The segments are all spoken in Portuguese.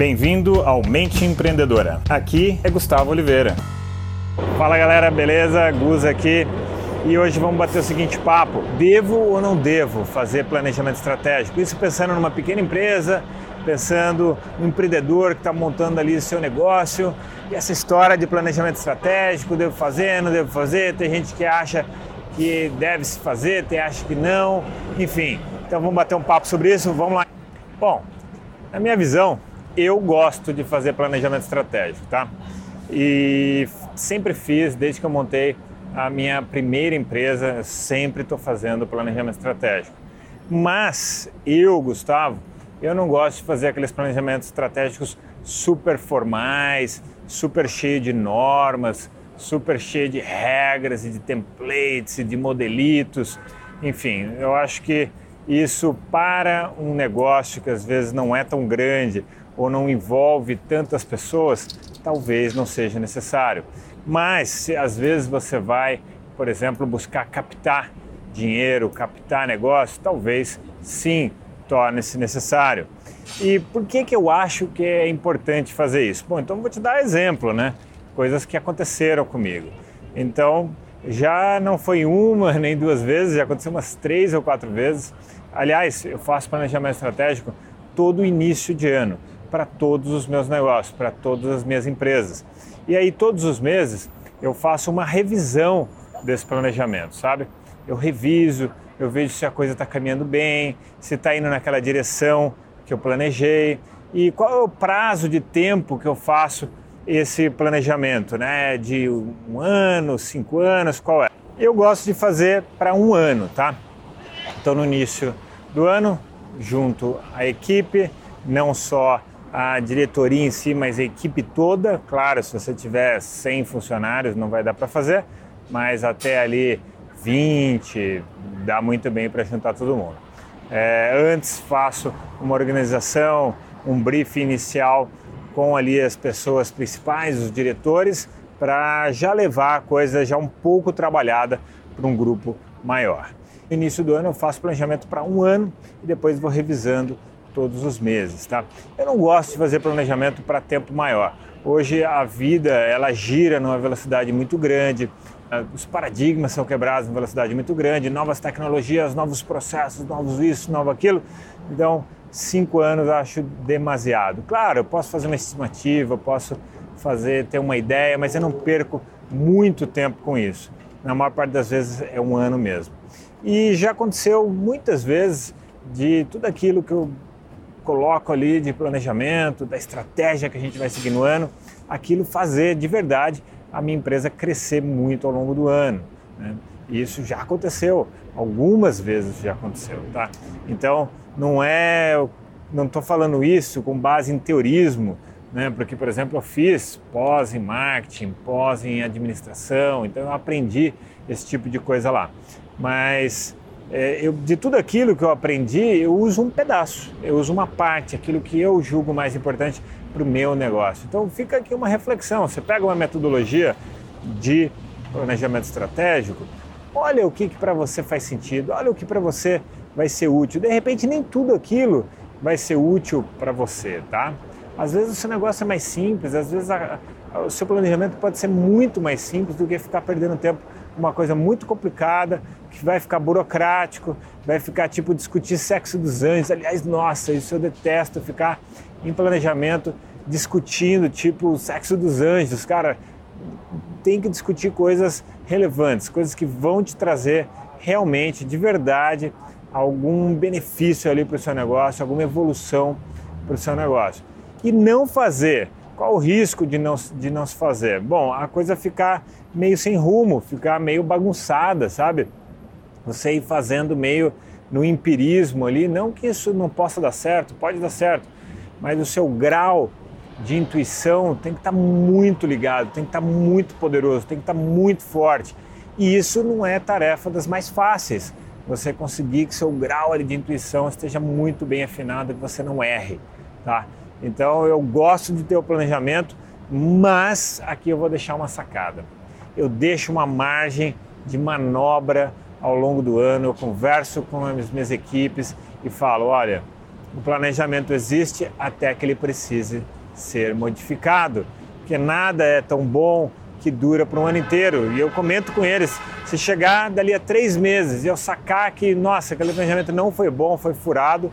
Bem-vindo ao Mente Empreendedora. Aqui é Gustavo Oliveira. Fala galera, beleza? Gus aqui. E hoje vamos bater o seguinte papo: devo ou não devo fazer planejamento estratégico? Isso pensando numa pequena empresa, pensando no empreendedor que está montando ali o seu negócio. E essa história de planejamento estratégico, devo fazer, não devo fazer. Tem gente que acha que deve se fazer, tem acha que não. Enfim, então vamos bater um papo sobre isso. Vamos lá. Bom, na minha visão, eu gosto de fazer planejamento estratégico, tá? E sempre fiz, desde que eu montei a minha primeira empresa, sempre estou fazendo planejamento estratégico. Mas eu, Gustavo, eu não gosto de fazer aqueles planejamentos estratégicos super formais, super cheio de normas, super cheio de regras e de templates e de modelitos. Enfim, eu acho que isso para um negócio que às vezes não é tão grande ou não envolve tantas pessoas, talvez não seja necessário. Mas se às vezes você vai, por exemplo, buscar captar dinheiro, captar negócio, talvez sim torne-se necessário. E por que, que eu acho que é importante fazer isso? Bom, então vou te dar exemplo, né? Coisas que aconteceram comigo. Então, já não foi uma nem duas vezes, já aconteceu umas três ou quatro vezes. Aliás, eu faço planejamento estratégico todo início de ano para todos os meus negócios, para todas as minhas empresas. E aí, todos os meses, eu faço uma revisão desse planejamento, sabe? Eu reviso, eu vejo se a coisa está caminhando bem, se está indo naquela direção que eu planejei e qual é o prazo de tempo que eu faço esse planejamento, né? De um ano, cinco anos, qual é? Eu gosto de fazer para um ano, tá? Então, no início do ano, junto à equipe, não só a diretoria em si, mas a equipe toda. Claro, se você tiver 100 funcionários, não vai dar para fazer, mas até ali 20 dá muito bem para juntar todo mundo. É, antes faço uma organização, um briefing inicial com ali as pessoas principais, os diretores, para já levar a coisa já um pouco trabalhada para um grupo maior. No início do ano eu faço planejamento para um ano e depois vou revisando todos os meses, tá? Eu não gosto de fazer planejamento para tempo maior. Hoje a vida ela gira numa velocidade muito grande, ah, os paradigmas são quebrados numa velocidade muito grande, novas tecnologias, novos processos, novos isso, novo aquilo. Então, cinco anos eu acho demasiado. Claro, eu posso fazer uma estimativa, posso fazer ter uma ideia, mas eu não perco muito tempo com isso. Na maior parte das vezes é um ano mesmo. E já aconteceu muitas vezes de tudo aquilo que eu coloco ali de planejamento, da estratégia que a gente vai seguir no ano, aquilo fazer de verdade a minha empresa crescer muito ao longo do ano. Né? E isso já aconteceu, algumas vezes já aconteceu, tá? Então, não é, não estou falando isso com base em teorismo, né? Porque, por exemplo, eu fiz pós em marketing, pós em administração, então eu aprendi esse tipo de coisa lá. Mas é, eu, de tudo aquilo que eu aprendi, eu uso um pedaço, eu uso uma parte, aquilo que eu julgo mais importante para o meu negócio. Então fica aqui uma reflexão. Você pega uma metodologia de planejamento estratégico, olha o que, que para você faz sentido, olha o que para você vai ser útil. De repente nem tudo aquilo vai ser útil para você, tá? Às vezes o seu negócio é mais simples, às vezes a, a, o seu planejamento pode ser muito mais simples do que ficar perdendo tempo uma coisa muito complicada, que vai ficar burocrático, vai ficar tipo discutir sexo dos anjos. Aliás, nossa, isso eu detesto ficar em planejamento discutindo tipo sexo dos anjos. Cara, tem que discutir coisas relevantes, coisas que vão te trazer realmente, de verdade, algum benefício ali para o seu negócio, alguma evolução para o seu negócio. E não fazer qual o risco de não, de não se fazer? Bom, a coisa ficar meio sem rumo, ficar meio bagunçada, sabe? Você ir fazendo meio no empirismo ali, não que isso não possa dar certo, pode dar certo, mas o seu grau de intuição tem que estar tá muito ligado, tem que estar tá muito poderoso, tem que estar tá muito forte. E isso não é tarefa das mais fáceis. Você conseguir que seu grau de intuição esteja muito bem afinado, que você não erre, tá? Então eu gosto de ter o planejamento, mas aqui eu vou deixar uma sacada. Eu deixo uma margem de manobra ao longo do ano, eu converso com as minhas equipes e falo, olha, O planejamento existe até que ele precise ser modificado, porque nada é tão bom que dura por um ano inteiro. E eu comento com eles: se chegar dali a três meses e eu sacar que, nossa, aquele planejamento não foi bom, foi furado,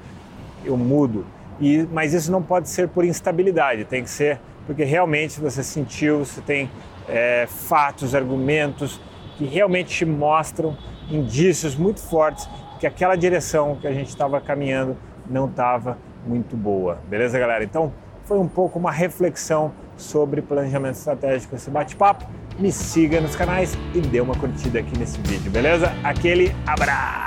eu mudo. E, mas isso não pode ser por instabilidade, tem que ser porque realmente você sentiu, você tem é, fatos, argumentos que realmente te mostram indícios muito fortes que aquela direção que a gente estava caminhando não estava muito boa. Beleza, galera? Então, foi um pouco uma reflexão sobre planejamento estratégico esse bate-papo. Me siga nos canais e dê uma curtida aqui nesse vídeo, beleza? Aquele abraço!